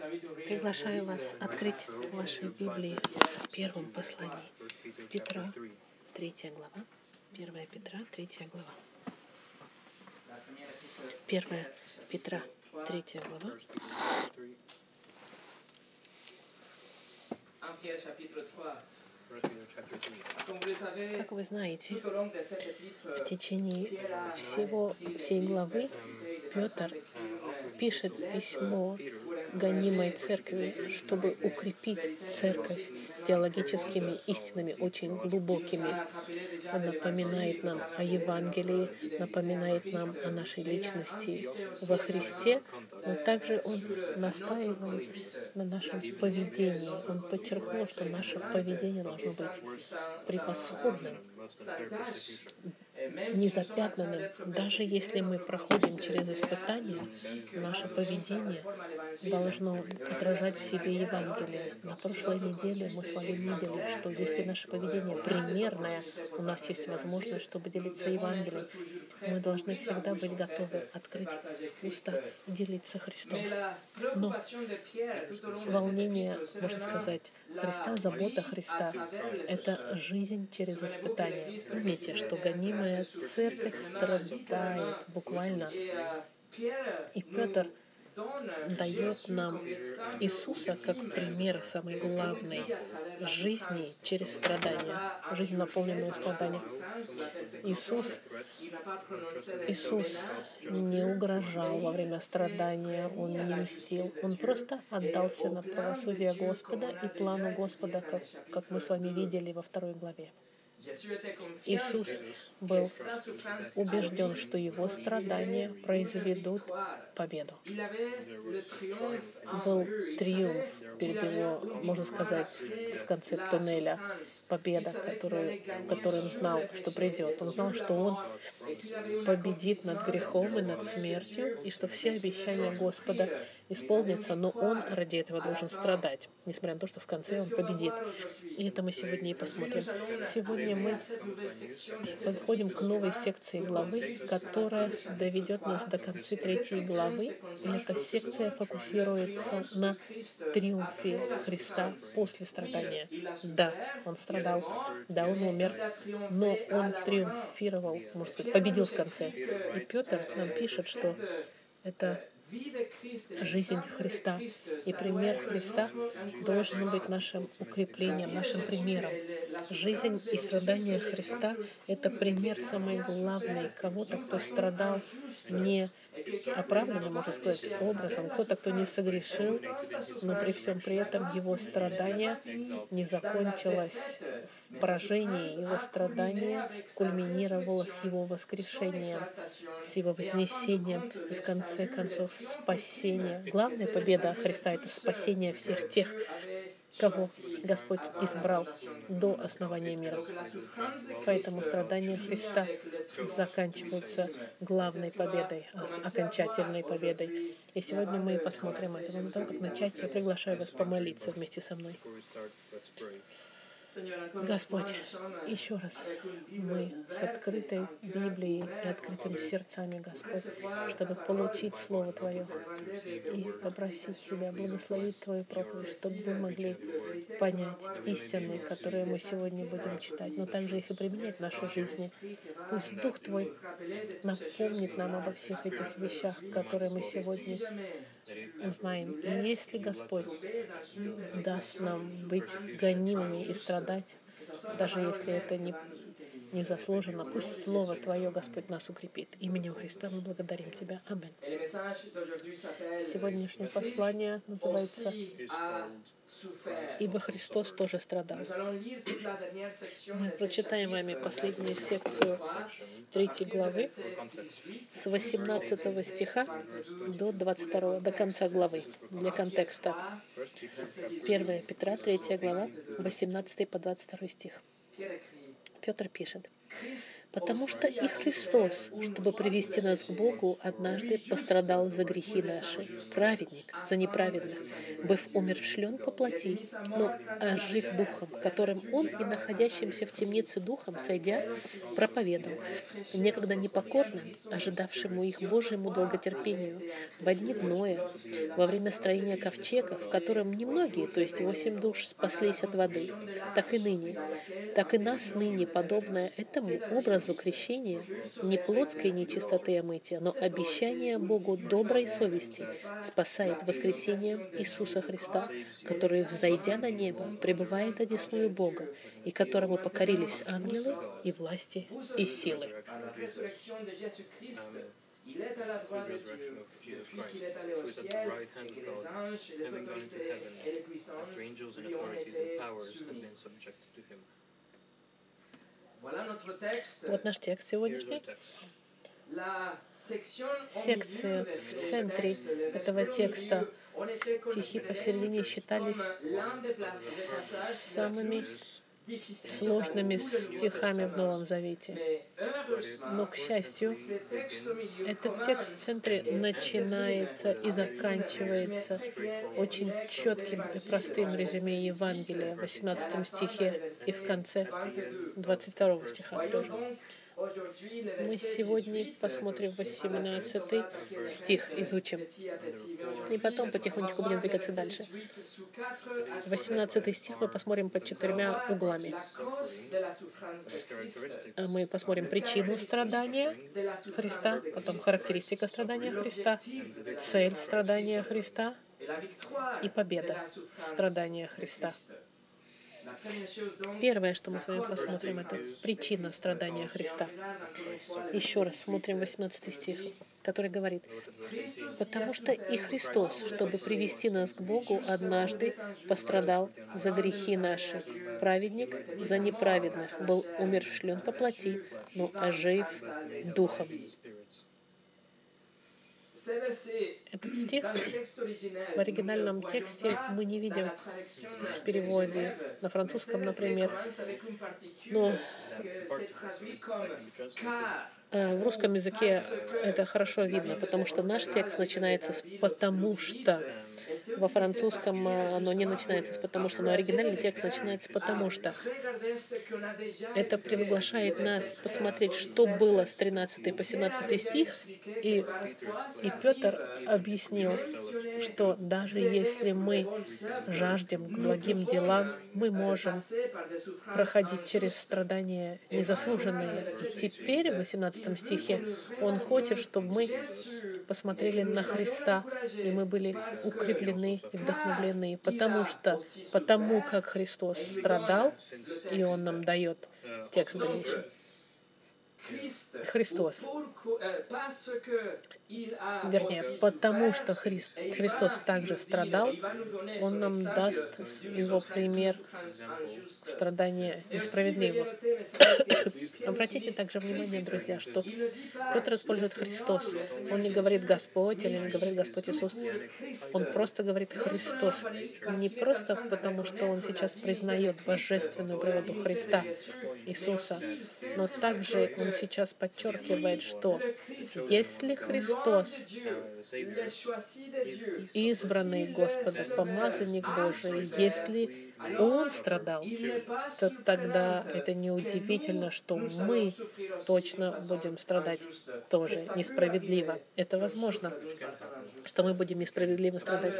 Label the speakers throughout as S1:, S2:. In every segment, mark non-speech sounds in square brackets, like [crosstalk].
S1: Приглашаю вас открыть ваши Библии в первом послании Петра, третья глава. 1 Петра, третья глава. 1 Петра, третья глава. Как вы знаете, в течение всего всей главы Петр пишет письмо гонимой церкви, чтобы укрепить церковь теологическими истинами очень глубокими. Он напоминает нам о Евангелии, напоминает нам о нашей личности во Христе, но также он настаивает на нашем поведении. Он подчеркнул, что наше поведение должно быть превосходным, незапятнанным. Даже если мы проходим через испытания, наше поведение должно отражать в себе Евангелие. На прошлой неделе мы с вами видели, что если наше поведение примерное, у нас есть возможность, чтобы делиться Евангелием. Мы должны всегда быть готовы открыть уста и делиться Христом. Но волнение, можно сказать, Христа, забота Христа — это жизнь через испытания. Помните, что гонимая церковь страдает буквально. И Петр дает нам Иисуса как пример самой главной жизни через страдания, жизнь, наполненную страданием. Иисус, Иисус не угрожал во время страдания, Он не мстил, Он просто отдался на правосудие Господа и плану Господа, как, как мы с вами видели во второй главе. Иисус был убежден, что его страдания произведут победу. Был триумф перед его, можно сказать, в конце туннеля, победа, которую, которую он знал, что придет. Он знал, что он победит над грехом и над смертью, и что все обещания Господа исполнится, но он ради этого должен страдать, несмотря на то, что в конце он победит. И это мы сегодня и посмотрим. Сегодня мы подходим к новой секции главы, которая доведет нас до конца третьей главы. И эта секция фокусируется на триумфе Христа после страдания. Да, он страдал, да, он умер, но он триумфировал, можно сказать, победил в конце. И Петр нам пишет, что это жизнь Христа. И пример Христа должен быть нашим укреплением, нашим примером. Жизнь и страдания Христа — это пример самый главный кого-то, кто страдал не оправданным, можно сказать, образом, кто-то, кто не согрешил, но при всем при этом его страдание не закончилось в поражении. Его страдание кульминировало с его воскрешением, с его вознесением и в конце концов спасение. Главная победа Христа — это спасение всех тех, кого Господь избрал до основания мира. Поэтому страдания Христа заканчиваются главной победой, окончательной победой. И сегодня мы посмотрим это. Но до как начать, я приглашаю вас помолиться вместе со мной. Господь, еще раз мы с открытой Библией и открытыми сердцами, Господь, чтобы получить Слово Твое и попросить Тебя благословить Твою проповедь, чтобы мы могли понять истины, которые мы сегодня будем читать, но также их и применять в нашей жизни. Пусть Дух Твой напомнит нам обо всех этих вещах, которые мы сегодня знаем. Если Господь даст нам быть гонимыми и страдать, даже если это не, не заслуженно, пусть Слово Твое, Господь, нас укрепит. Именем Христа мы благодарим Тебя. Аминь. Сегодняшнее послание называется ибо Христос тоже страдал. Мы прочитаем вами последнюю секцию с 3 главы, с 18 стиха до 22, до конца главы, для контекста. 1 Петра, 3 глава, 18 по 22 стих. Петр пишет, Потому что и Христос, чтобы привести нас к Богу, однажды пострадал за грехи наши, праведник за неправедных, быв умершлен по плоти, но ожив духом, которым Он и находящимся в темнице духом, сойдя, проповедовал, некогда непокорным, ожидавшему их Божьему долготерпению, в одни Ноя, во время строения ковчега, в котором немногие, то есть восемь душ, спаслись от воды, так и ныне, так и нас ныне, подобное этому образу, образу крещения не плотской нечистоты омытия, но обещание Богу доброй совести спасает воскресением Иисуса Христа, который, взойдя на небо, пребывает одесную Бога, и которому покорились ангелы и власти и силы. Il est à la droite de Dieu depuis qu'il est allé au ciel et que les anges les autorités et les puissances lui ont été soumis. Вот наш текст сегодняшний. Секции в центре этого текста, стихи посередине считались самыми сложными стихами в Новом Завете. Но, к счастью, этот текст в центре начинается и заканчивается очень четким и простым резюме Евангелия в 18 стихе и в конце 22 стиха тоже. Мы сегодня посмотрим 18 стих, изучим. И потом потихонечку будем двигаться дальше. 18 стих мы посмотрим под четырьмя углами. Мы посмотрим причину страдания Христа, потом характеристика страдания Христа, цель страдания Христа и победа страдания Христа. Первое, что мы с вами посмотрим, это причина страдания Христа. Еще раз смотрим 18 стих, который говорит, «Потому что и Христос, чтобы привести нас к Богу, однажды пострадал за грехи наши. Праведник за неправедных был умершлен по плоти, но ожив духом». Этот стих в оригинальном тексте мы не видим в переводе на французском, например, но э, в русском языке это хорошо видно, потому что наш текст начинается с «потому что». Во французском э, оно не начинается «потому что», но оригинальный текст начинается «потому что». Это приглашает нас посмотреть, что было с 13 по 17 стих, и, и Петр объяснил, что даже если мы жаждем к благим делам, мы можем проходить через страдания незаслуженные. И теперь в 18 стихе он хочет, чтобы мы посмотрели на Христа, и мы были укреплены и вдохновлены, потому что, потому как Христос страдал, и Он нам дает текст дальнейший. Христос. Вернее, потому что Христ, Христос также страдал, Он нам даст Его пример страдания несправедливого. [coughs] Обратите также внимание, друзья, что Петр использует Христос. Он не говорит Господь или не говорит Господь Иисус. Он просто говорит Христос. Не просто потому, что он сейчас признает божественную природу Христа, Иисуса, но также он сейчас подчеркивает, что если Христос, избранный Господа, помазанник Божий, если он страдал, то тогда это неудивительно, что мы точно будем страдать тоже несправедливо. Это возможно, что мы будем несправедливо страдать.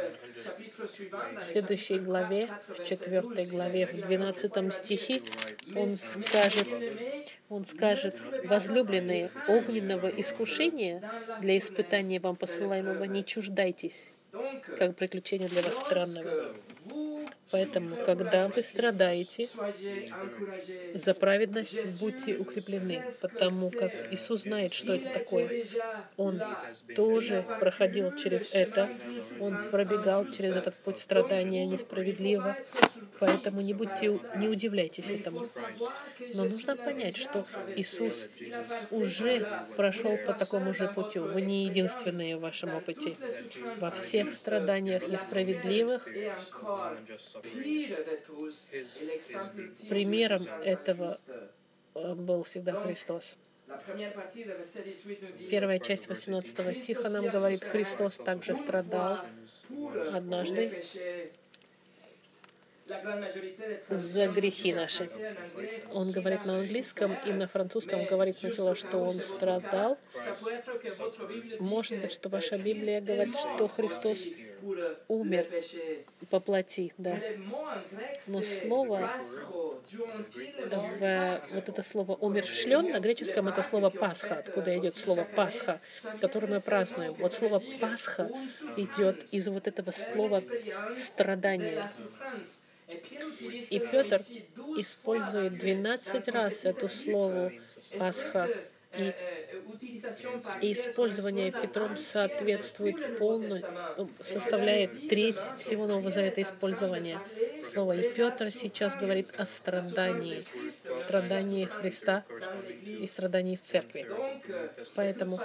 S1: В следующей главе, в четвертой главе, в двенадцатом стихе, он скажет, он скажет, возлюбленные, огненного искушения для испытания вам посылаемого не чуждайтесь, как приключение для вас странного. Поэтому, когда вы страдаете за праведность, будьте укреплены, потому как Иисус знает, что это такое. Он тоже проходил через это, Он пробегал через этот путь страдания несправедливо, поэтому не будьте, не удивляйтесь этому. Но нужно понять, что Иисус уже прошел по такому же путю. Вы не единственные в вашем опыте. Во всех страданиях несправедливых Примером этого э, был всегда Христос. Первая часть 18 стиха нам говорит, Христос. Также страдал однажды за грехи наши. Он говорит на английском и на французском говорит сначала, что он страдал. Может быть, что ваша Библия говорит, что Христос умер по плоти, да. Но слово, в, вот это слово «умершлен» на греческом это слово «пасха», откуда идет слово «пасха», которое мы празднуем. Вот слово «пасха» идет из вот этого слова «страдания». И Петр использует 12 раз это слово «Пасха», и, и использование Петром соответствует полностью, ну, составляет треть всего Нового Завета использования слова. И Петр сейчас говорит о страдании, страдании Христа и страдании в церкви. Поэтому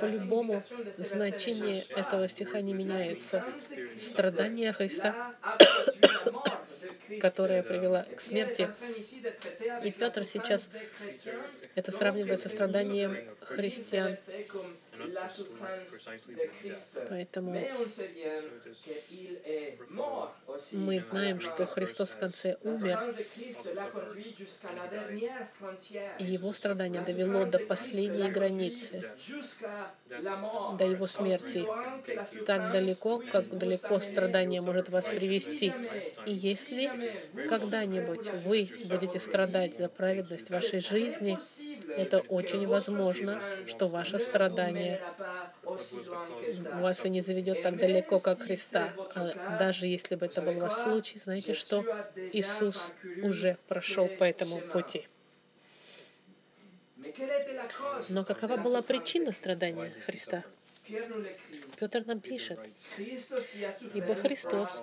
S1: по-любому значение этого стиха не меняется. Страдания Христа которая привела к смерти. И Петр сейчас это сравнивает со страданием христиан. Поэтому мы знаем, что Христос в конце умер, и Его страдание довело до последней границы, до Его смерти, так далеко, как далеко страдание может вас привести. И если когда-нибудь вы будете страдать за праведность вашей жизни, это очень возможно, что ваше страдание вас и не заведет так далеко, как Христа. А даже если бы это был ваш случай, знаете что? Иисус уже прошел по этому пути. Но какова была причина страдания Христа? Петр нам пишет, «Ибо Христос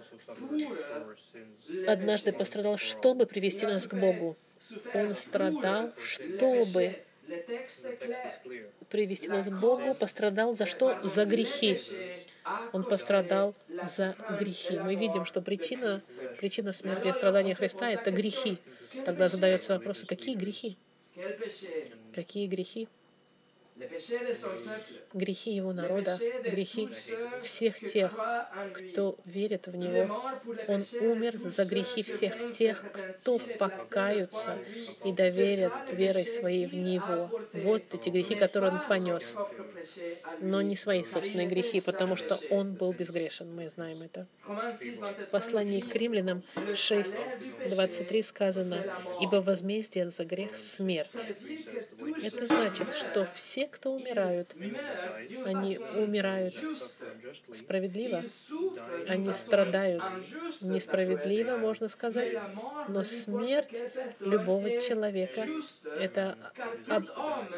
S1: однажды пострадал, чтобы привести нас к Богу. Он страдал, чтобы привести нас к Богу, пострадал за что? За грехи. Он пострадал за грехи. Мы видим, что причина, причина смерти и страдания Христа — это грехи. Тогда задается вопрос, какие грехи? Какие грехи? Грехи его народа, грехи всех тех, кто верит в Него. Он умер за грехи всех тех, кто покаются и доверят верой своей в Него. Вот эти грехи, которые Он понес. Но не свои собственные грехи, потому что Он был безгрешен, мы знаем это. В послании к римлянам 6, 23 сказано, «Ибо возмездие за грех — смерть». Это значит, что все, кто умирают, они умирают справедливо, они страдают несправедливо, можно сказать, но смерть любого человека — это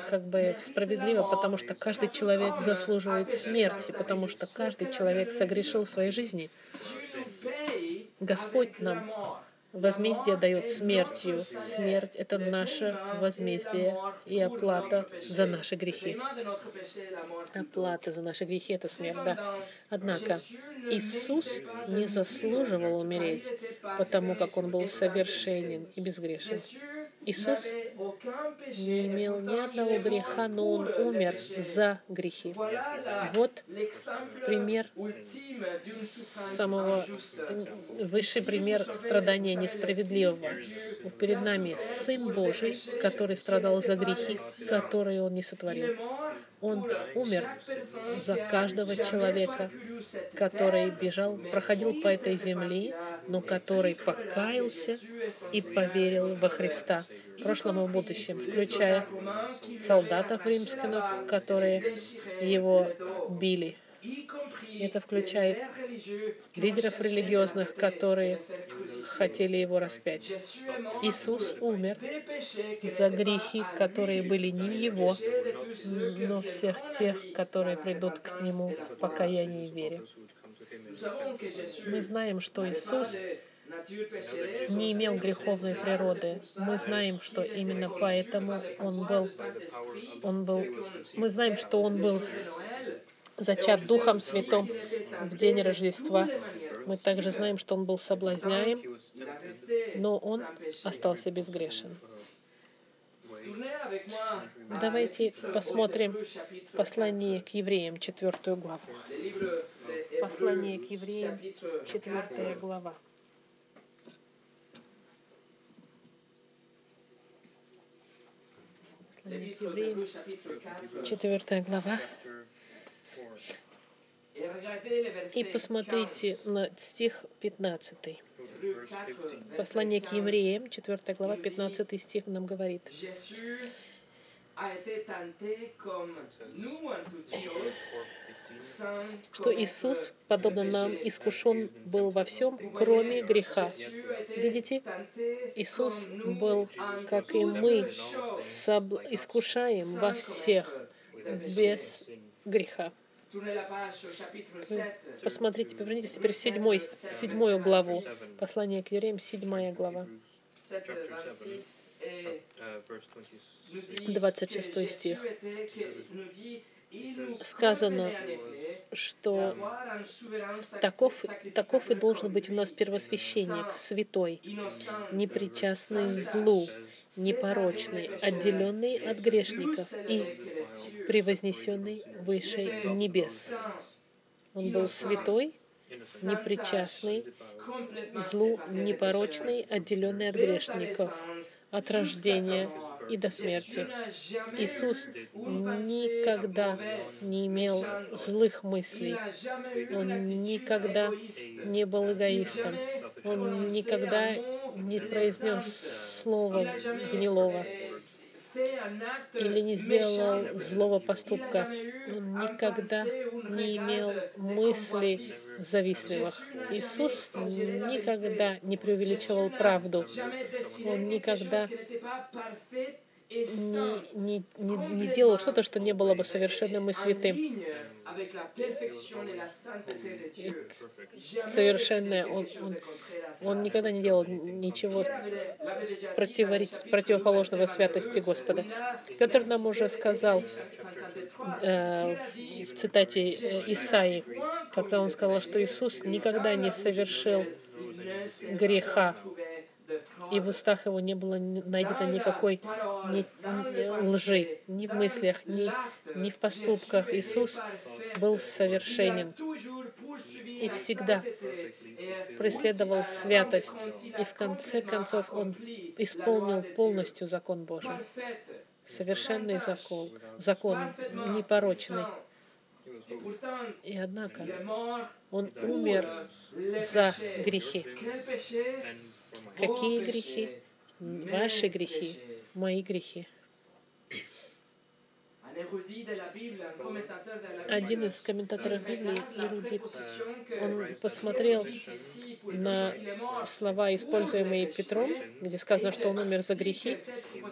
S1: как бы справедливо, потому что каждый человек заслуживает смерти, потому что каждый человек согрешил в своей жизни. Господь нам Возмездие дает смертью. Смерть — это наше возмездие и оплата за наши грехи. Оплата за наши грехи — это смерть, да. Однако Иисус не заслуживал умереть, потому как Он был совершенен и безгрешен. Иисус не имел ни одного греха, но Он умер за грехи. Вот пример самого высший пример страдания несправедливого. Перед нами Сын Божий, который страдал за грехи, которые Он не сотворил. Он умер за каждого человека, который бежал, проходил по этой земле, но который покаялся и поверил во Христа. В прошлом и в будущем, включая солдатов римских, которые его били. Это включает лидеров религиозных, которые хотели его распять. Иисус умер за грехи, которые были не его, но всех тех, которые придут к Нему в покаянии и вере. Мы знаем, что Иисус не имел греховной природы. Мы знаем, что именно поэтому он был, он был, мы знаем, что он был зачат Духом Святым в день Рождества. Мы также знаем, что он был соблазняем, но он остался безгрешен. Давайте посмотрим послание к евреям, четвертую главу. Послание к евреям, четвертая глава. Послание к евреям, четвертая глава. И посмотрите на стих 15. Послание к евреям, 4 глава, 15 стих нам говорит. Что Иисус, подобно нам, искушен был во всем, кроме греха. Видите? Иисус был, как и мы, искушаем во всех без греха. Посмотрите, повернитесь теперь в седьмой, седьмую главу. Послание к евреям, седьмая глава. 26 стих. Сказано, что таков, таков и должен быть у нас первосвященник, святой, непричастный злу, непорочный, отделенный от грешников и превознесенный выше небес. Он был святой, непричастный, злу, непорочный, отделенный от грешников, от рождения и до смерти. Иисус никогда не имел злых мыслей. Он никогда не был эгоистом. Он никогда не произнес слова гнилого или не сделал злого поступка. Он никогда не имел мыслей завистливых. Иисус никогда не преувеличивал правду. Он никогда не, не, не, не делал что-то, что не было бы совершенным и святым. Совершенное. Он, он, он никогда не делал ничего противоположного святости Господа. Петр нам уже сказал э, в цитате э, Исаии, когда он сказал, что Иисус никогда не совершил греха и в устах его не было найдено никакой ни, ни лжи, ни в мыслях, ни, ни в поступках. Иисус был совершенен и всегда преследовал святость. И в конце концов Он исполнил полностью закон Божий. Совершенный закон, закон непорочный. И однако Он умер за грехи. Какие грехи? Ваши грехи, мои грехи. Один из комментаторов Библии, эрудит, он посмотрел на слова, используемые Петром, где сказано, что он умер за грехи,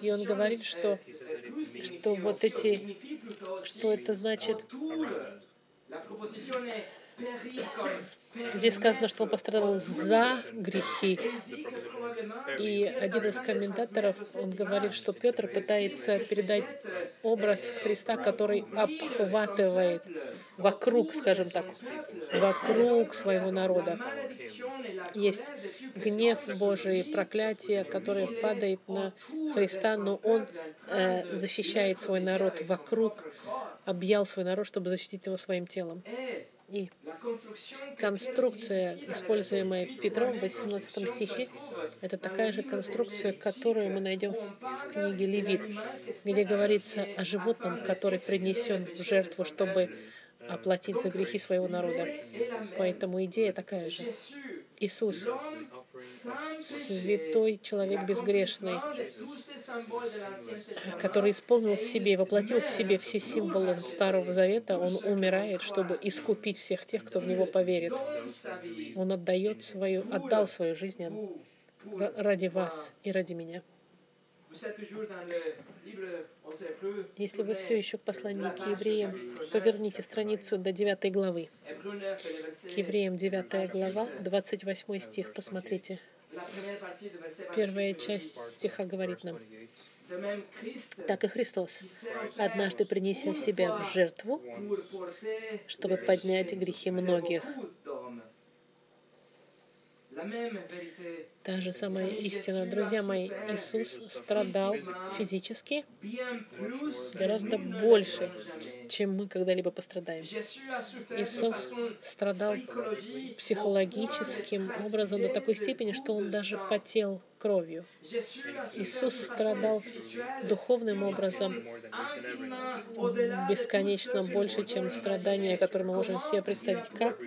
S1: и он говорит, что, что вот эти, что это значит, Здесь сказано, что он пострадал за грехи. И один из комментаторов, он говорит, что Петр пытается передать образ Христа, который обхватывает вокруг, скажем так, вокруг своего народа. Есть гнев Божий, проклятие, которое падает на Христа, но Он э, защищает свой народ вокруг, объял свой народ, чтобы защитить его своим телом. И конструкция, используемая Петром в 18 стихе, это такая же конструкция, которую мы найдем в книге Левит, где говорится о животном, который принесен в жертву, чтобы оплатить за грехи своего народа. Поэтому идея такая же. Иисус, святой человек безгрешный, который исполнил в себе, воплотил в себе все символы Старого Завета, он умирает, чтобы искупить всех тех, кто в него поверит. Он отдает свою, отдал свою жизнь ради вас и ради меня. Если вы все еще к посланию к евреям, поверните страницу до 9 главы. К евреям 9 глава, 28 стих, посмотрите. Первая часть стиха говорит нам, так и Христос, однажды принеся себя в жертву, чтобы поднять грехи многих, Та же самая истина. Друзья мои, Иисус страдал физически гораздо больше, чем мы когда-либо пострадаем. Иисус страдал психологическим образом до такой степени, что он даже потел кровью. Иисус страдал духовным образом бесконечно больше, чем страдания, которые мы можем себе представить. Как?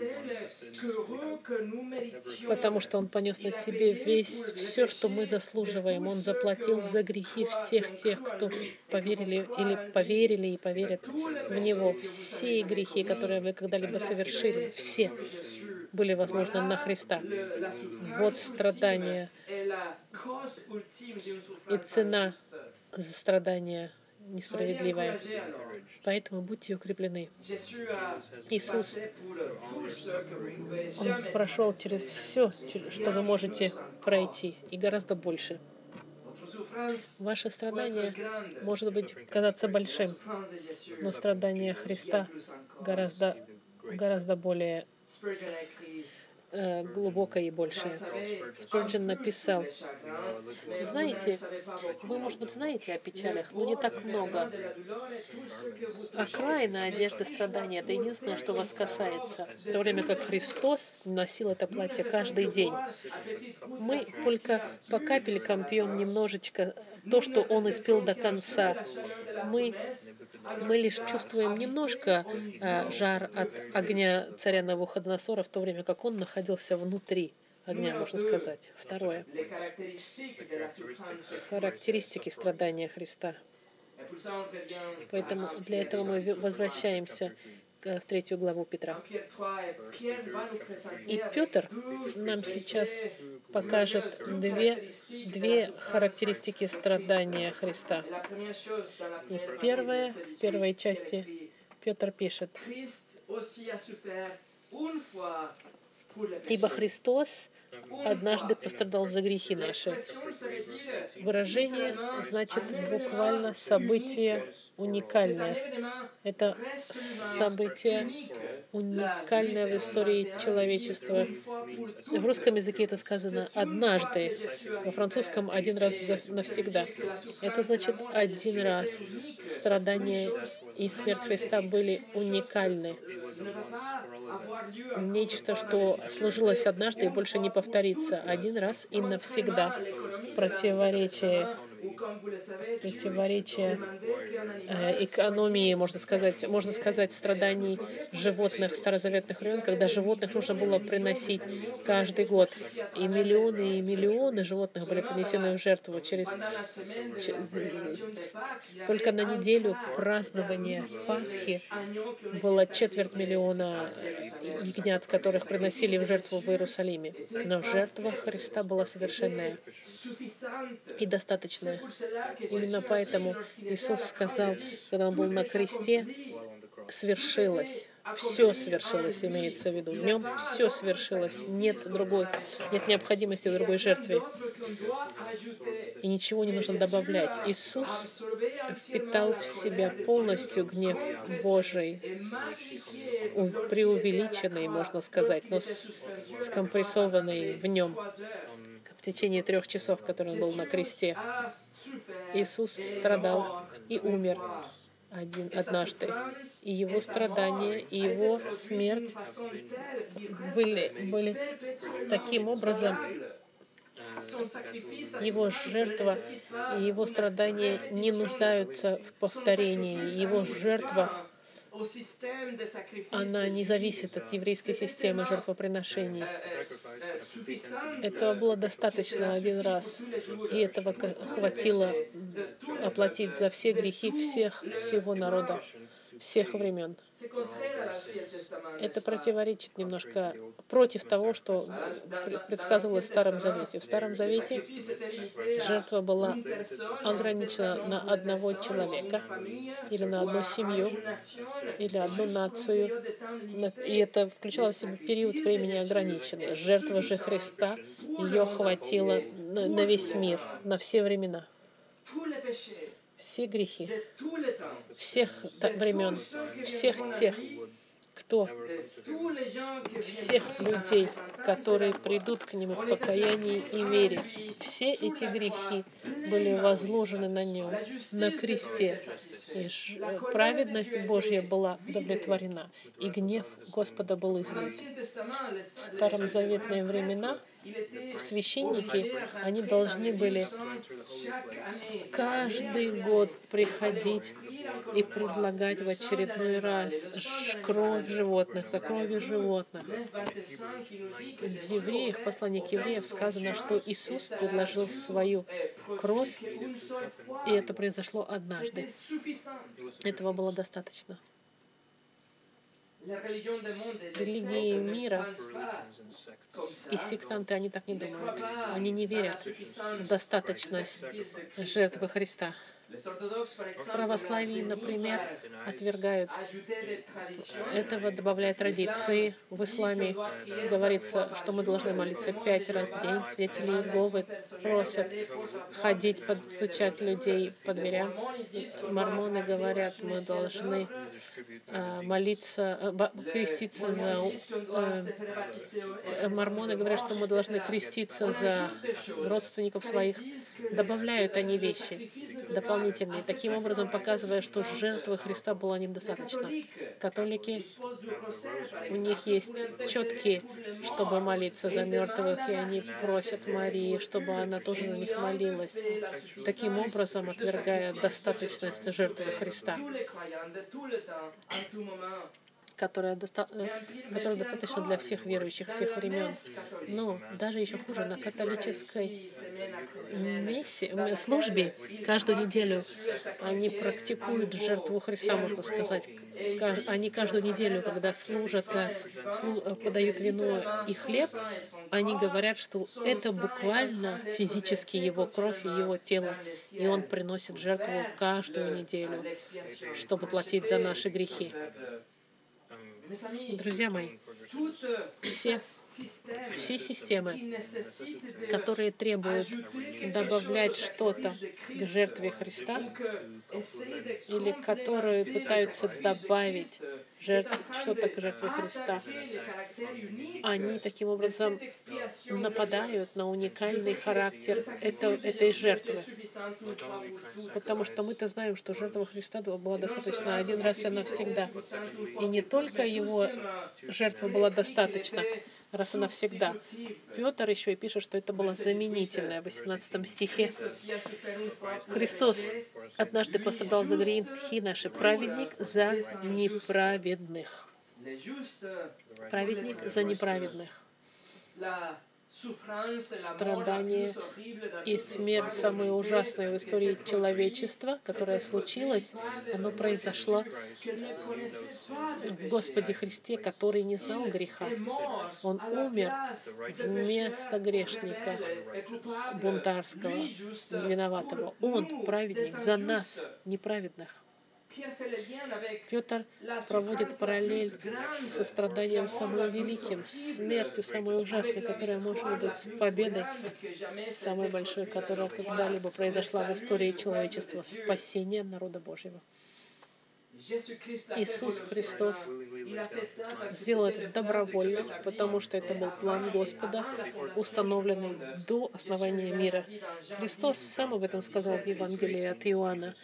S1: Потому что Он понес на себе весь все, что мы заслуживаем. Он заплатил за грехи всех тех, кто поверили или поверили и поверят в Него. Все грехи, которые вы когда-либо совершили, все были возможны на Христа. Вот страдания и цена за страдания несправедливая. Поэтому будьте укреплены. Иисус, Он прошел через все, что вы можете пройти, и гораздо больше. Ваше страдание может быть казаться большим, но страдание Христа гораздо, гораздо более Э, глубокое и большее. Спurgeon написал, знаете, вы, может быть, знаете о печалях, но не так много. Окраина одежды страдания — это единственное, что вас касается. В то время как Христос носил это платье каждый день. Мы только по капелькам пьем немножечко то, что Он испил до конца. Мы мы лишь чувствуем немножко э, жар от огня царя Навуходоносора, в то время как он находился внутри огня, можно сказать. Второе. Характеристики страдания Христа. Поэтому для этого мы возвращаемся в третью главу Петра. И Петр нам сейчас покажет две, две характеристики страдания Христа. И первое, в первой части Петр пишет, «Ибо Христос однажды пострадал за грехи наши. Выражение значит буквально событие уникальное. Это событие уникальное в истории человечества. В русском языке это сказано «однажды», во французском «один раз навсегда». Это значит «один раз». Страдания и смерть Христа были уникальны нечто, что сложилось однажды и больше не повторится один раз и навсегда. Противоречие противоречие э, экономии, можно сказать, можно сказать, страданий животных старозаветных времен, когда животных нужно было приносить каждый год. И миллионы и миллионы животных были принесены в жертву через... Только на неделю празднования Пасхи было четверть миллиона ягнят, которых приносили в жертву в Иерусалиме. Но жертва Христа была совершенная и достаточная Именно поэтому Иисус сказал, когда Он был на кресте, свершилось. Все свершилось, имеется в виду. В нем все свершилось. Нет другой, нет необходимости в другой жертве. И ничего не нужно добавлять. Иисус впитал в себя полностью гнев Божий, преувеличенный, можно сказать, но скомпрессованный в нем в течение трех часов, который он был на кресте. Иисус страдал и умер один, однажды. И его страдания, и его смерть были, были таким образом, его жертва и его страдания не нуждаются в повторении. Его жертва она не зависит от еврейской системы жертвоприношений. Этого было достаточно один раз, и этого хватило оплатить за все грехи всех, всего народа всех времен. Это противоречит немножко против того, что предсказывалось в Старом Завете. В Старом Завете жертва была ограничена на одного человека или на одну семью или одну нацию. И это включало в себя период времени ограниченный. Жертва же Христа, ее хватило на весь мир, на все времена все грехи всех времен, всех тех, кто, всех людей, которые придут к Нему в покаянии и вере. Все эти грехи были возложены на Нем, на кресте. И праведность Божья была удовлетворена, и гнев Господа был излит. В старозаветные времена священники, они должны были каждый год приходить и предлагать в очередной раз кровь животных, за кровью животных. В евреях, в послании к евреям сказано, что Иисус предложил свою кровь, и это произошло однажды. Этого было достаточно. Религии мира и сектанты, они так не думают. Они не верят в достаточность жертвы Христа. Православие, например, отвергают этого, добавляя традиции. В исламе говорится, что мы должны молиться пять раз в день. Свидетели Иеговы просят ходить, подстучать людей по дверям. Мормоны говорят, мы должны а, молиться, э, креститься за... Э, мормоны говорят, что мы должны креститься за родственников своих. Добавляют они вещи дополнительные, таким образом показывая, что жертва Христа была недостаточно. Католики, у них есть четкие, чтобы молиться за мертвых, и они просят Марии, чтобы она тоже на них молилась, таким образом отвергая достаточность жертвы Христа которая, доста э, которая достаточно для всех верующих всех времен. Но даже еще хуже, на католической мессе, службе каждую неделю они практикуют жертву Христа, можно сказать. Они каждую неделю, когда служат, э, э, подают вино и хлеб, они говорят, что это буквально физически его кровь и его тело, и он приносит жертву каждую неделю, чтобы платить за наши грехи. Друзья мои, все, все системы, которые требуют добавлять что-то к жертве Христа, или которые пытаются добавить жертв, что-то к жертве Христа, они таким образом нападают на уникальный характер это, этой жертвы. Потому что мы-то знаем, что жертва Христа была достаточно один раз и навсегда. И не только его жертва была достаточна, раз и навсегда. Петр еще и пишет, что это было заменительное в 18 стихе. Христос однажды пострадал за грехи наши, праведник за неправедных. Праведник за неправедных страдание и смерть, самое ужасное в истории человечества, которое случилось, оно произошло в Господе Христе, который не знал греха. Он умер вместо грешника бунтарского, виноватого. Он праведник за нас, неправедных. Петр проводит параллель со страданием самым великим, смертью самой ужасной, которая может быть с победой, самой большой, которая когда-либо произошла в истории человечества, спасение народа Божьего. Иисус Христос сделал это добровольно, потому что это был план Господа, установленный до основания мира. Христос сам об этом сказал в Евангелии от Иоанна.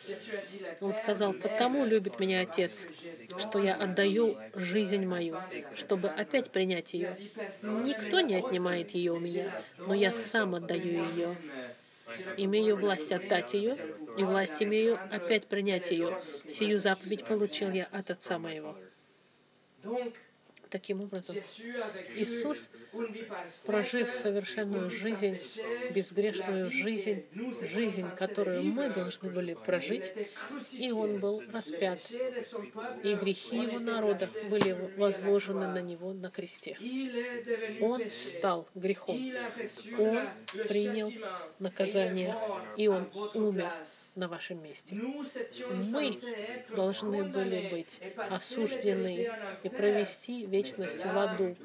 S1: Он сказал, «Потому любит меня Отец, что я отдаю жизнь мою, чтобы опять принять ее. Никто не отнимает ее у меня, но я сам отдаю ее, Имею власть отдать ее, и власть имею опять принять ее. Сию заповедь получил я от Отца моего. Таким образом, Иисус, прожив совершенную жизнь, безгрешную жизнь, жизнь, которую мы должны были прожить, и Он был распят, и грехи Его народа были возложены на Него на кресте. Он стал грехом. Он принял наказание, и Он умер на вашем месте. Мы должны были быть осуждены и провести весь вечность в аду.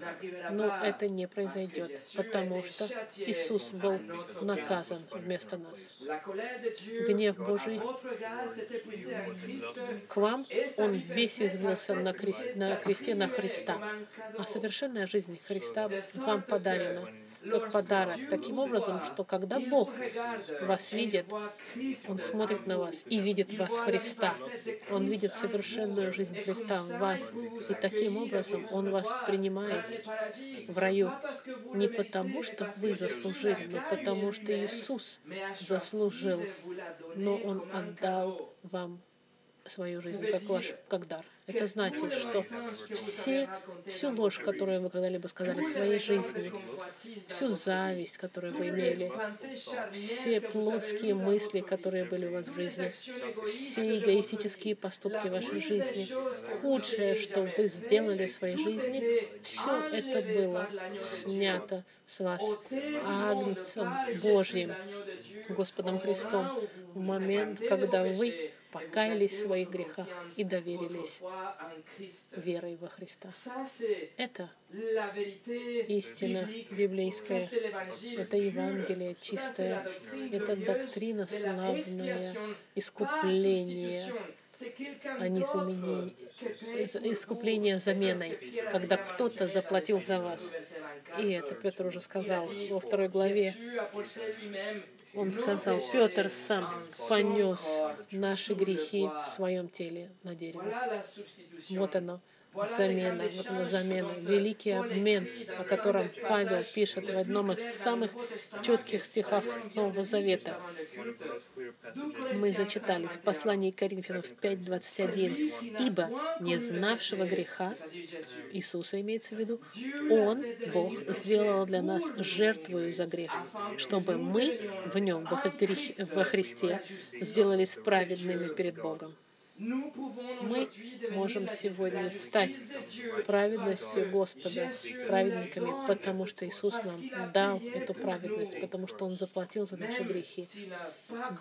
S1: Но это не произойдет, потому что Иисус был наказан вместо нас. Гнев Божий к вам, Он весь излился на, крест, на кресте на Христа. А совершенная жизнь Христа вам подарена как подарок. Таким образом, что когда Бог вас видит, Он смотрит на вас и видит вас Христа. Он видит совершенную жизнь Христа в вас. И таким образом Он вас принимает в раю не потому, что вы заслужили, но потому, что Иисус заслужил, но Он отдал вам свою жизнь как ваш как дар. Это значит, что все, всю ложь, которую вы когда-либо сказали в своей жизни, всю зависть, которую вы имели, все плотские мысли, которые были у вас в жизни, все эгоистические поступки в вашей жизни, худшее, что вы сделали в своей жизни, все это было снято с вас Агнцем Божьим, Господом Христом, в момент, когда вы покаялись в своих грехах и доверились верой во Христа. Это истина библейская, это Евангелие чистое, это доктрина славная, искупление, а не заменение, искупление заменой, когда кто-то заплатил за вас. И это Петр уже сказал во второй главе. Он сказал, Петр сам понес наши грехи в своем теле на дереве. Вот оно замена, вот она замена, великий обмен, о котором Павел пишет в одном из самых четких стихах Нового Завета. Мы зачитали в послании Коринфянов 5.21. «Ибо не знавшего греха, Иисуса имеется в виду, Он, Бог, сделал для нас жертвую за грех, чтобы мы в Нем, во Христе, сделались праведными перед Богом». Мы можем сегодня стать праведностью Господа, праведниками, потому что Иисус нам дал эту праведность, потому что Он заплатил за наши грехи.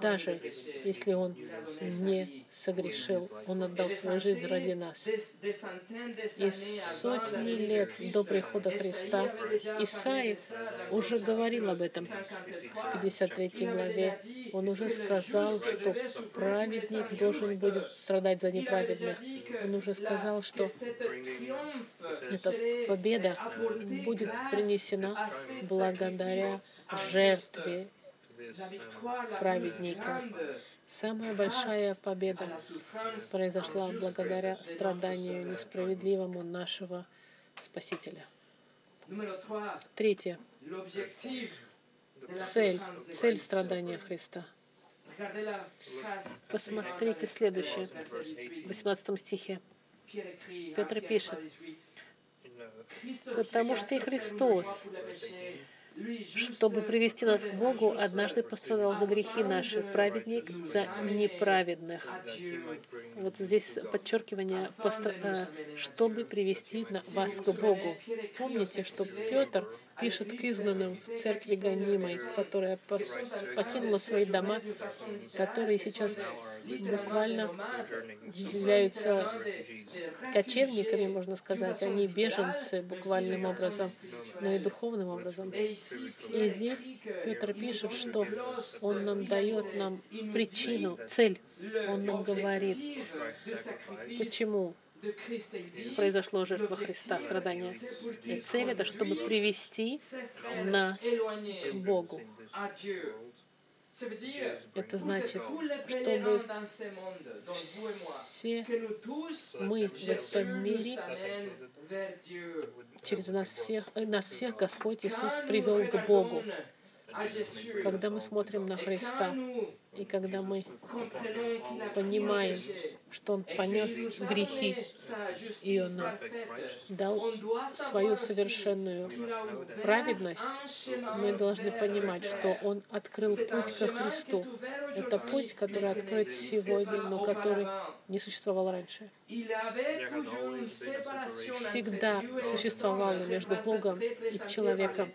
S1: Даже если Он не согрешил, Он отдал свою жизнь ради нас. И сотни лет до прихода Христа Исаия уже говорил об этом в 53 главе. Он уже сказал, что праведник должен будет страдать за неправедных. Он уже сказал, что эта победа будет принесена благодаря жертве праведника. Самая большая победа произошла благодаря страданию несправедливому нашего Спасителя. Третье. Цель, цель страдания Христа — Посмотрите следующее, в 18 стихе. Петр пишет, «Потому что и Христос, чтобы привести нас к Богу, однажды пострадал за грехи наши, праведник за неправедных». Вот здесь подчеркивание, э, чтобы привести вас к Богу. Помните, что Петр пишет к изгнанным в церкви гонимой, которая покинула свои дома, которые сейчас буквально являются кочевниками, можно сказать. Они беженцы буквальным образом, но и духовным образом. И здесь Петр пишет, что он нам дает нам причину, цель. Он нам говорит, почему произошло жертва Христа, страдания. И цель это, чтобы привести нас к Богу. Это значит, чтобы все мы в этом мире, через нас всех, э, нас всех Господь Иисус привел к Богу. Когда мы смотрим на Христа, и когда мы понимаем, что Он понес грехи, и Он дал свою совершенную праведность, мы должны понимать, что Он открыл путь ко Христу. Это путь, который открыт сегодня, но который не существовал раньше. Всегда существовало между Богом и человеком,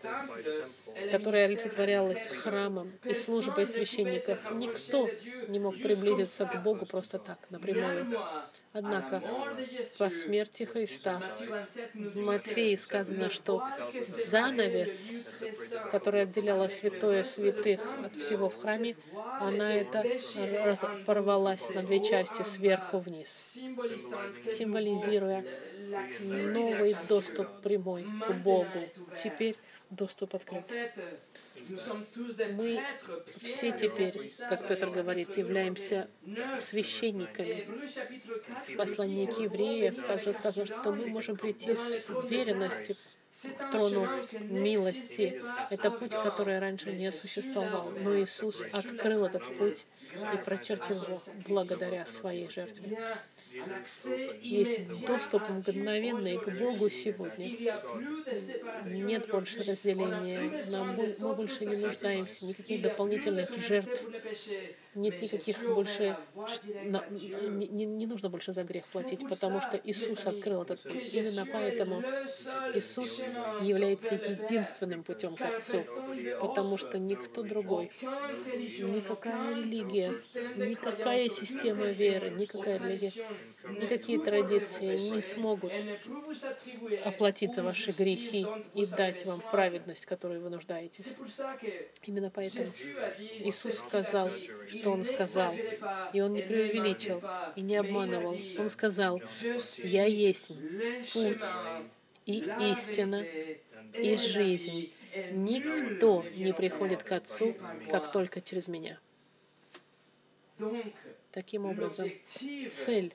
S1: которое олицетворялось храмом и службой священников. Никто не мог приблизиться к Богу просто так, например, мною. Однако по смерти Христа в Матфеи сказано, что занавес, который отделяла святое святых от всего в храме, она это порвалась на две части сверху вниз, символизируя новый доступ прямой к Богу. Теперь доступ открыт. Мы все теперь, как Петр говорит, являемся священниками. В послании к евреев также сказано, что мы можем прийти с уверенностью к трону милости. Это путь, который раньше не существовал. Но Иисус открыл этот путь и прочертил его благодаря своей жертве. Есть доступ мгновенный к Богу сегодня. Нет больше разделения. Нам, мы больше не нуждаемся никаких дополнительных жертв нет никаких больше, не, не, не нужно больше за грех платить, потому что Иисус открыл этот путь. Именно поэтому Иисус является единственным путем к Отцу, потому что никто другой, никакая религия, никакая система веры, никакая религия, никакие традиции не смогут оплатить за ваши грехи и дать вам праведность, которую вы нуждаетесь. Именно поэтому Иисус сказал, что Он сказал, и Он не преувеличил и не обманывал. Он сказал, «Я есть путь и истина и жизнь. Никто не приходит к Отцу, как только через Меня». Таким образом, цель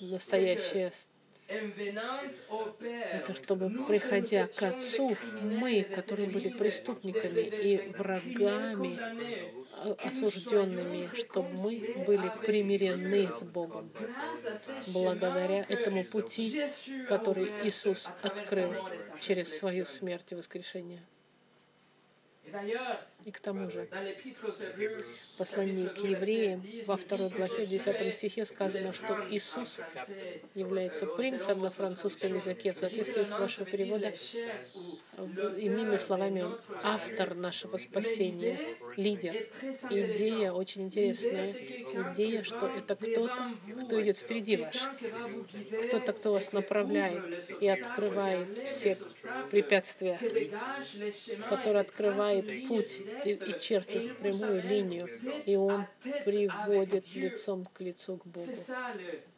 S1: настоящая это чтобы, приходя к Отцу, мы, которые были преступниками и врагами, а, осужденными, чтобы мы были примирены с Богом. Благодаря этому пути, который Иисус открыл через свою смерть и воскрешение. И к тому же, в послании к евреям во второй главе, в 10 стихе сказано, что Иисус является принцем на французском языке в соответствии с вашим переводом. Иными словами, он автор нашего спасения, лидер. Идея очень интересная. Идея, что это кто-то, кто идет впереди вас. Кто-то, кто вас направляет и открывает все препятствия, который открывает путь и, чертит прямую линию, и он приводит лицом к лицу к Богу.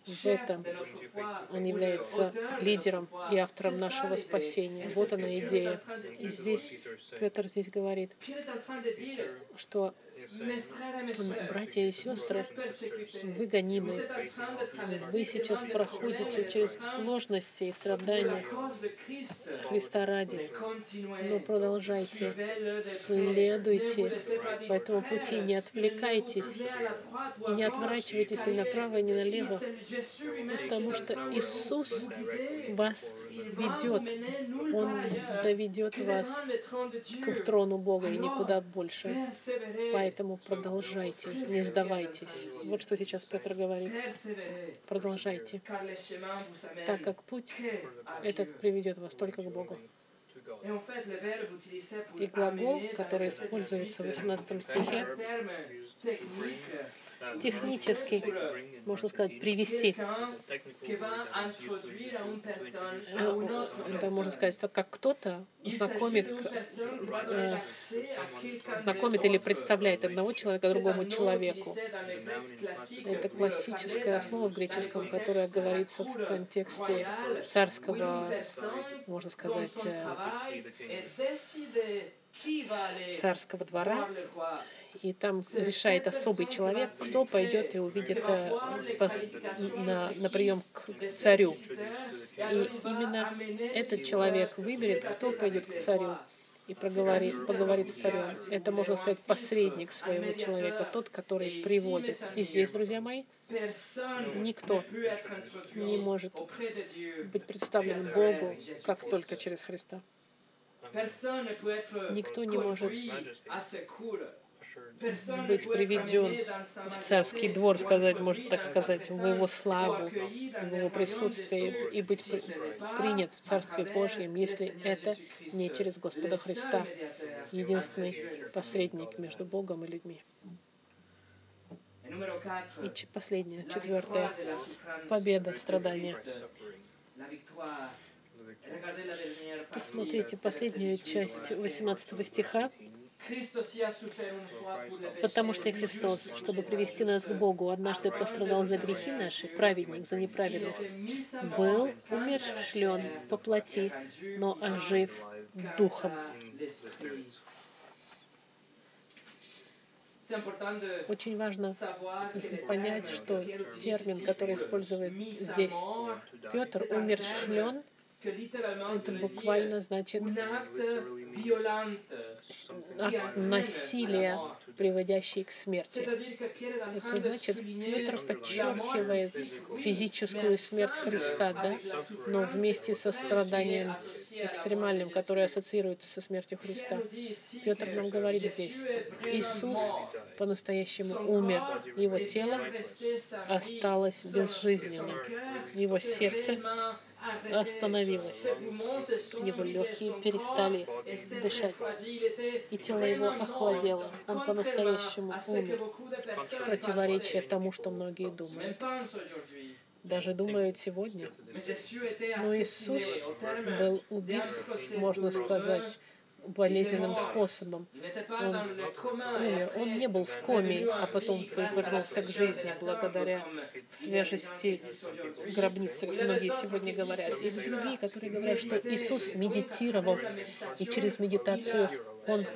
S1: В этом он является лидером и автором нашего спасения. Вот она идея. И здесь Петр здесь говорит, что Братья и сестры, вы гонимы. Вы сейчас проходите через сложности и страдания Христа ради. Но продолжайте, следуйте по этому пути, не отвлекайтесь и не отворачивайтесь ни направо, ни налево, потому что Иисус вас ведет. Он доведет вас к трону Бога и никуда больше. Поэтому продолжайте, не сдавайтесь. Вот что сейчас Петр говорит. Продолжайте, так как путь этот приведет вас только к Богу. И глагол, который используется в 18 стихе, технически, можно сказать, привести. Это можно сказать, как кто-то знакомит, э, знакомит или представляет одного человека другому человеку. Это классическое слово в греческом, которое говорится в контексте царского, можно сказать, царского двора, и там решает особый человек, кто пойдет и увидит э, на, на прием к царю. И именно этот человек выберет, кто пойдет к царю и проговорит, поговорит с царем. Это, можно сказать, посредник своего человека, тот, который приводит. И здесь, друзья мои, никто не может быть представлен Богу, как только через Христа. Никто не может быть приведен в царский двор, сказать, может так сказать, в его славу, в его присутствие и быть принят в Царстве Божьем, если это не через Господа Христа, единственный посредник между Богом и людьми. И последнее, четвертое, победа страдания. Посмотрите последнюю часть 18 стиха. Потому что и Христос, чтобы привести нас к Богу, однажды пострадал за грехи наши, праведник за неправедных, был умершлен по плоти, но ожив духом. Очень важно понять, что термин, который использует здесь Петр, умершлен, это буквально значит акт насилия, приводящий к смерти. Это значит, Петр подчеркивает физическую смерть Христа, да? но вместе со страданием экстремальным, которое ассоциируется со смертью Христа. Петр нам говорит здесь, Иисус по-настоящему умер, его тело осталось безжизненным, его сердце остановилось. Его легкие перестали дышать, и тело его охладело. Он по-настоящему умер. Противоречие тому, что многие думают даже думают сегодня. Но Иисус был убит, можно сказать, болезненным способом. Он умер. Он не был в коме, а потом вернулся к жизни благодаря свежести гробницы, как многие сегодня говорят. И другие, которые говорят, что Иисус медитировал, и через медитацию он,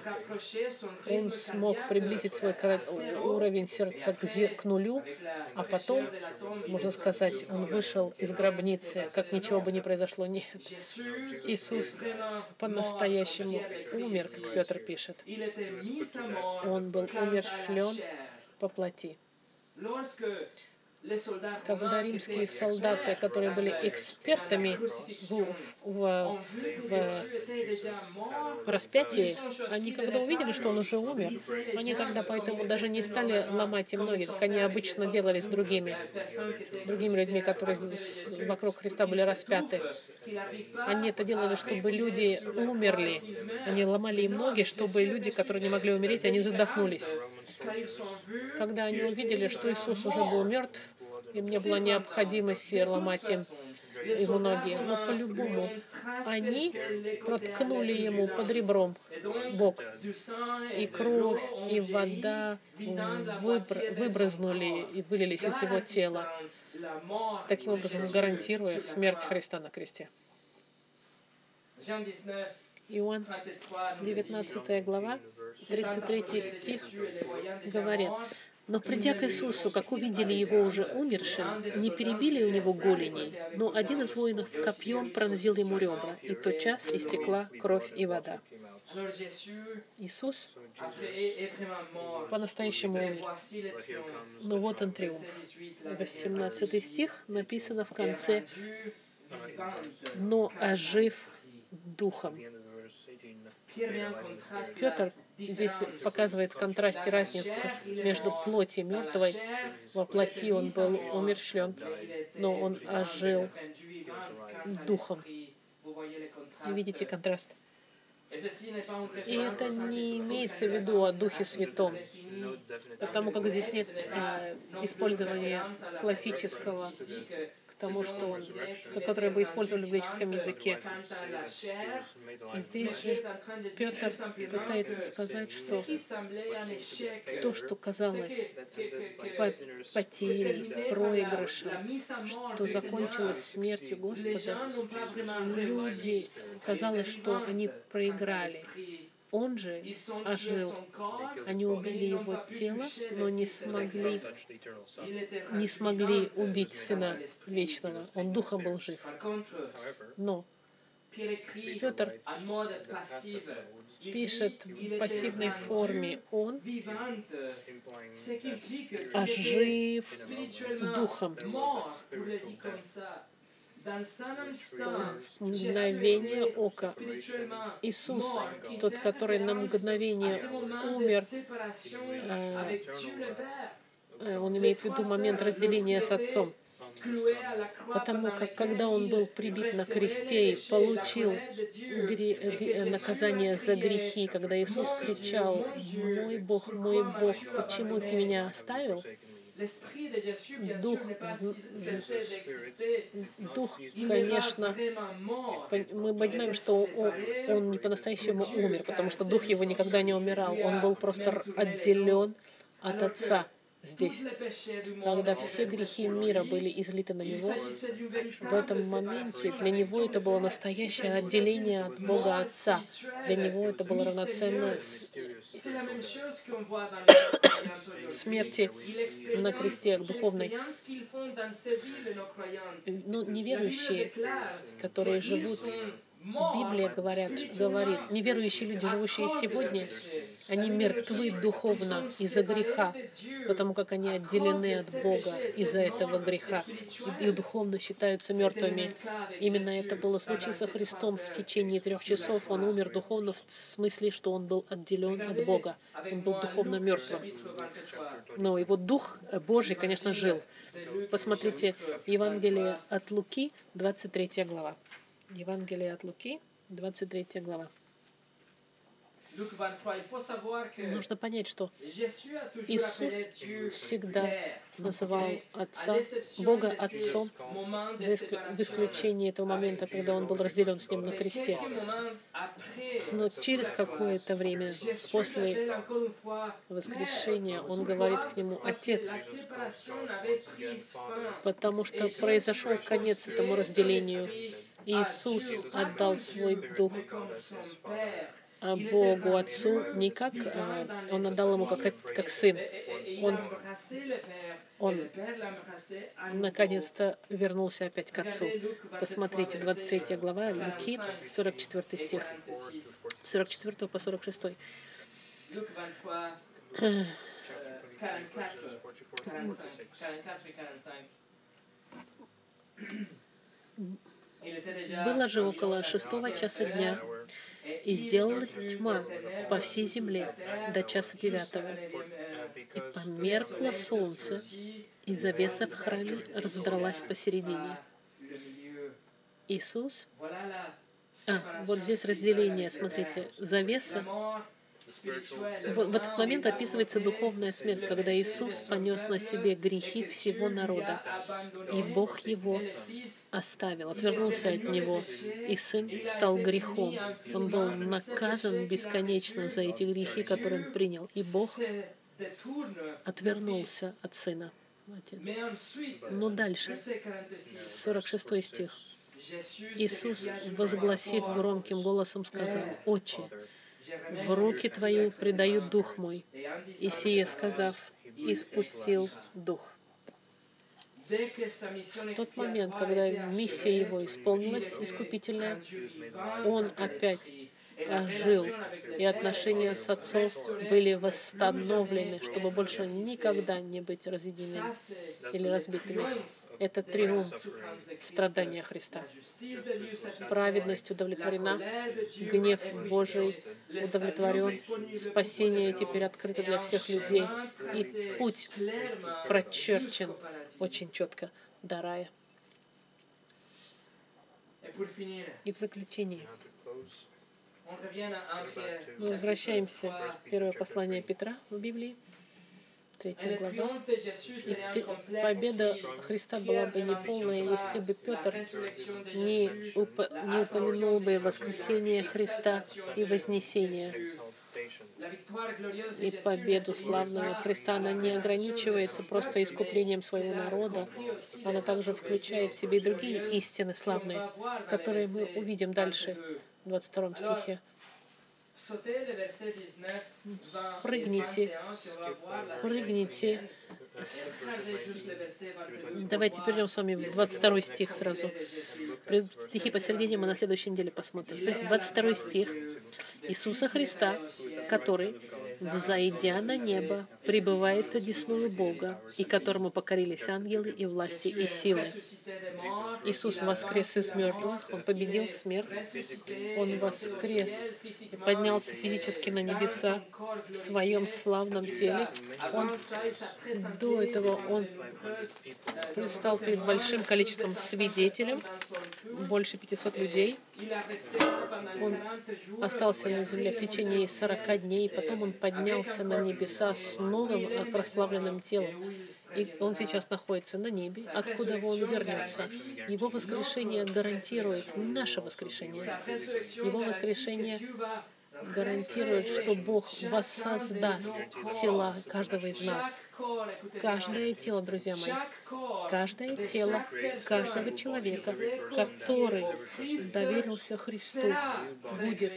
S1: он смог приблизить свой уровень сердца к, к нулю, а потом, можно сказать, он вышел из гробницы, как ничего бы не произошло. Нет. Иисус по-настоящему умер, как Петр пишет. Он был умершлен по плоти. Когда римские солдаты, которые были экспертами в, в, в, в распятии, они когда увидели, что он уже умер, они тогда поэтому даже не стали ломать им ноги, как они обычно делали с другими, другими людьми, которые вокруг Христа были распяты. Они это делали, чтобы люди умерли. Они ломали им ноги, чтобы люди, которые не могли умереть, они задохнулись. Когда они увидели, что Иисус уже был мертв, им не было необходимости ломать им его ноги. Но по-любому они проткнули ему под ребром бок. И кровь, и вода выбр- выбрызнули и вылились из его тела, таким образом гарантируя смерть Христа на кресте. Иоанн, 19 глава, 33 стих говорит, но придя к Иисусу, как увидели его уже умершим, не перебили у него голени, но один из воинов копьем пронзил ему ребра, и тотчас истекла кровь и вода. Иисус по-настоящему умер. Но вот он триумф. 18 стих написано в конце «но ожив духом». Петр здесь показывает в контрасте разницу между плоти мертвой. Во плоти он был умершлен, но он ожил духом. видите контраст? И это не имеется в виду о Духе Святом, потому как здесь нет э, использования классического тому, что он, которое бы использовали в греческом языке. И здесь же Петр пытается сказать, что то, что казалось потерей, проигрышем, что закончилось смертью Господа, люди, казалось, что они проиграли играли. Он же ожил. Они убили его тело, но не смогли, не смогли убить Сына Вечного. Он духом был жив. Но Петр пишет в пассивной форме «он», ожив духом мгновение ока. Иисус, тот, который на мгновение умер, э, э, он имеет в виду момент разделения с Отцом. Потому как когда он был прибит на кресте и получил наказание за грехи, когда Иисус кричал, «Мой Бог, мой Бог, почему ты меня оставил?», Дух, дух, конечно, мы понимаем, что он, он не по-настоящему умер, потому что дух его никогда не умирал. Он был просто отделен от Отца здесь, когда все грехи мира были излиты на него, в этом моменте для него это было настоящее отделение от Бога Отца. Для него это было равноценно смерти на кресте духовной. Но неверующие, которые живут Библия говорят, говорит, неверующие люди, живущие сегодня, они мертвы духовно из-за греха, потому как они отделены от Бога из-за этого греха и духовно считаются мертвыми. Именно это было случай со Христом в течение трех часов. Он умер духовно в смысле, что он был отделен от Бога. Он был духовно мертвым. Но его Дух Божий, конечно, жил. Посмотрите Евангелие от Луки, 23 глава. Евангелие от Луки, 23 глава. Нужно понять, что Иисус всегда называл Отца, Бога Отцом, за в исключении этого момента, когда Он был разделен с Ним на кресте. Но через какое-то время, после воскрешения, Он говорит к Нему «Отец», потому что произошел конец этому разделению. Иисус отдал свой Дух Богу Отцу не как а, Он отдал ему как, как сын. Он, он наконец-то вернулся опять к Отцу. Посмотрите, 23 глава Луки, 44 стих. 44 по 46. Было же около шестого часа дня, и сделалась тьма по всей земле до часа девятого. И померкло солнце, и завеса в храме разодралась посередине. Иисус а, вот здесь разделение, смотрите, завеса в, этот момент описывается духовная смерть, когда Иисус понес на себе грехи всего народа, и Бог его оставил, отвернулся от него, и Сын стал грехом. Он был наказан бесконечно за эти грехи, которые он принял, и Бог отвернулся от Сына. Отец. Но дальше, 46 стих. Иисус, возгласив громким голосом, сказал, «Отче, в руки Твою предаю дух мой. И сие сказав, испустил дух. В тот момент, когда миссия его исполнилась, искупительная, он опять ожил, и отношения с отцом были восстановлены, чтобы больше никогда не быть разъединены или разбитыми. Это триумф страдания Христа. Праведность удовлетворена, гнев Божий удовлетворен, спасение теперь открыто для всех людей, и путь прочерчен очень четко до рая. И в заключение мы возвращаемся в первое послание Петра в Библии. Третья глава. И победа Христа была бы неполная, если бы Петр не, уп не упомянул бы воскресение Христа и вознесение. И победу славную Христа, она не ограничивается просто искуплением своего народа, она также включает в себе и другие истины славные, которые мы увидим дальше в 22 стихе. Прыгните, прыгните. Давайте перейдем с вами в 22 стих сразу. Стихи посередине мы на следующей неделе посмотрим. 22 стих Иисуса Христа, который взойдя на небо, пребывает одесную Бога, и которому покорились ангелы и власти и силы. Иисус воскрес из мертвых, Он победил смерть, Он воскрес и поднялся физически на небеса в своем славном теле. Он до этого Он предстал перед большим количеством свидетелей, больше 500 людей. Он остался на земле в течение 40 дней, потом Он поднялся на небеса с новым прославленным телом. И Он сейчас находится на небе, откуда Он вернется. Его воскрешение гарантирует наше воскрешение. Его воскрешение гарантирует, что Бог воссоздаст тела каждого из нас. Каждое тело, друзья мои, каждое тело каждого человека, который доверился Христу, будет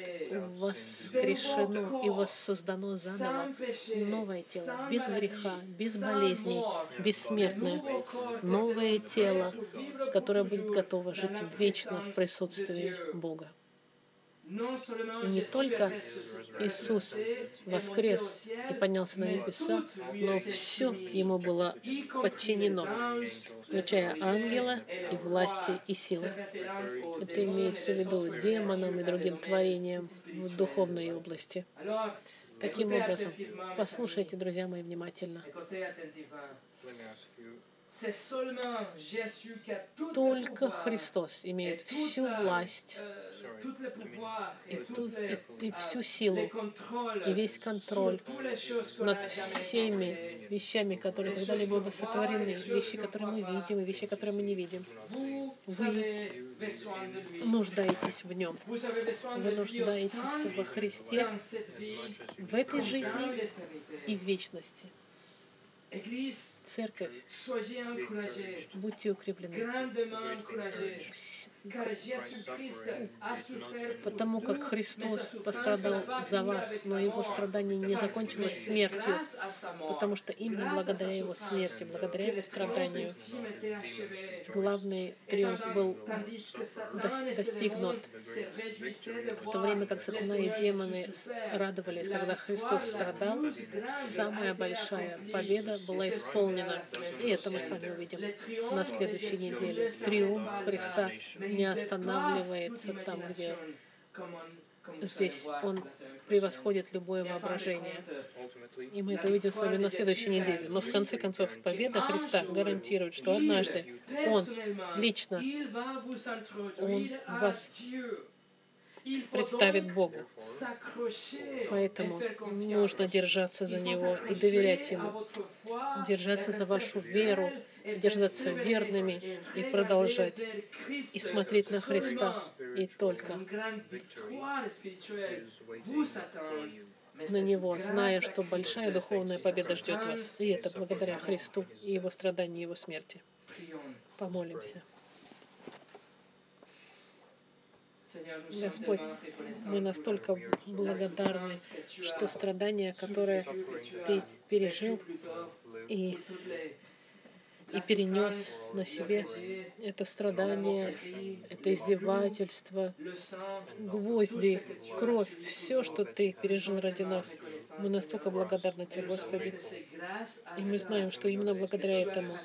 S1: воскрешено и воссоздано заново новое тело, без греха, без болезней, бессмертное, новое тело, которое будет готово жить вечно в присутствии Бога. Не только Иисус воскрес и поднялся на небеса, но все ему было подчинено, включая ангела и власти и силы. Это имеется в виду демонам и другим творениям в духовной области. Таким образом, послушайте, друзья мои, внимательно. Только Христос имеет всю власть и, ту, и, и всю силу, и весь контроль над всеми вещами, которые когда-либо были сотворены, вещи, которые мы видим, и вещи, которые мы не видим. Вы нуждаетесь в нем. Вы нуждаетесь во Христе в этой жизни и в вечности. Церковь, будьте укреплены. Потому как Христос пострадал за вас, но Его страдание не закончилось смертью, потому что именно благодаря Его смерти, благодаря Его страданию, главный триумф был достигнут. В то время как сатана и демоны радовались, когда Христос страдал, самая большая победа была исполнена. И это мы с вами увидим на следующей неделе. Триумф Христа не останавливается там, где здесь он превосходит любое воображение. И мы это увидим с вами на следующей неделе. Но в конце концов, победа Христа гарантирует, что однажды Он лично, Он вас представит Богу. Поэтому нужно держаться за Него и доверять Ему, держаться за вашу веру, держаться верными и продолжать, и смотреть на Христа, и только на Него, зная, что большая духовная победа ждет вас. И это благодаря Христу и Его страданию и Его смерти. Помолимся. Господь, мы настолько благодарны, что страдания, которые Ты пережил и и перенес на себе это страдание, это издевательство, гвозди, кровь, все, что Ты пережил ради нас. Мы настолько благодарны Тебе, Господи. И мы знаем, что именно благодаря этому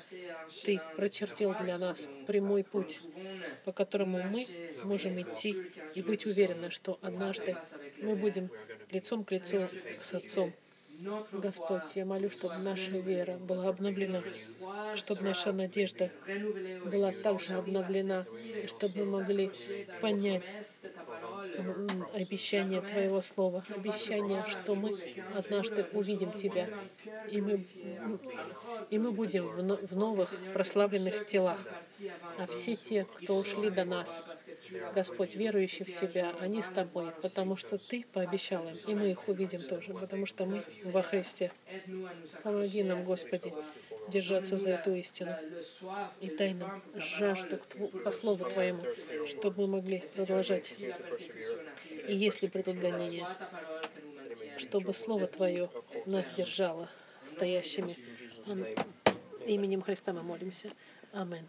S1: Ты прочертил для нас прямой путь, по которому мы можем идти и быть уверены, что однажды мы будем лицом к лицу с Отцом. Господь, я молю, чтобы наша вера была обновлена, чтобы наша надежда была также обновлена, чтобы мы могли понять обещание Твоего Слова, обещание, что мы однажды увидим Тебя, и мы, и мы будем в новых прославленных телах. А все те, кто ушли до нас, Господь, верующие в Тебя, они с Тобой, потому что Ты пообещал им, и мы их увидим тоже, потому что мы во Христе. Помоги нам, Господи, держаться за эту истину и тайну жажду по Слову Твоему, чтобы мы могли продолжать. И если придут гонения, чтобы Слово Твое нас держало стоящими. Именем Христа мы молимся. Аминь.